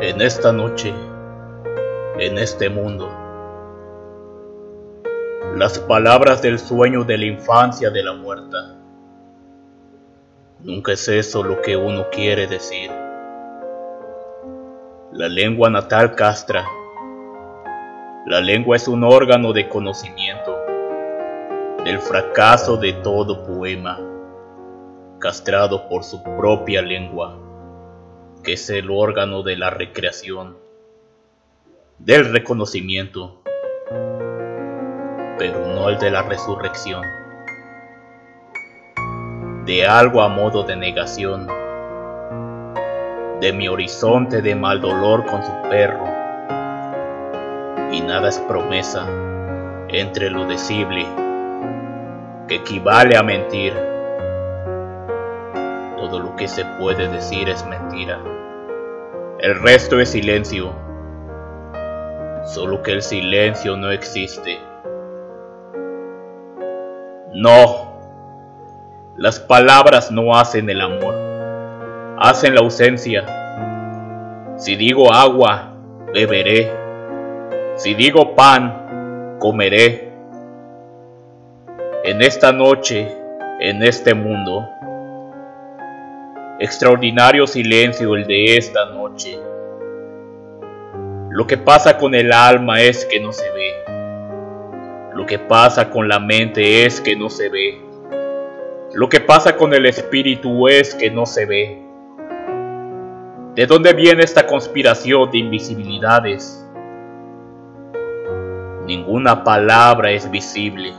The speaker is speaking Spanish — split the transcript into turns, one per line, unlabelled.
en esta noche, en este mundo. Las palabras del sueño de la infancia de la muerta. Nunca es eso lo que uno quiere decir. La lengua natal castra. La lengua es un órgano de conocimiento del fracaso de todo poema, castrado por su propia lengua que es el órgano de la recreación, del reconocimiento, pero no el de la resurrección, de algo a modo de negación, de mi horizonte de mal dolor con su perro, y nada es promesa entre lo decible, que equivale a mentir. Todo lo que se puede decir es mentira. El resto es silencio. Solo que el silencio no existe. No. Las palabras no hacen el amor. Hacen la ausencia. Si digo agua, beberé. Si digo pan, comeré. En esta noche, en este mundo, Extraordinario silencio el de esta noche. Lo que pasa con el alma es que no se ve. Lo que pasa con la mente es que no se ve. Lo que pasa con el espíritu es que no se ve. ¿De dónde viene esta conspiración de invisibilidades? Ninguna palabra es visible.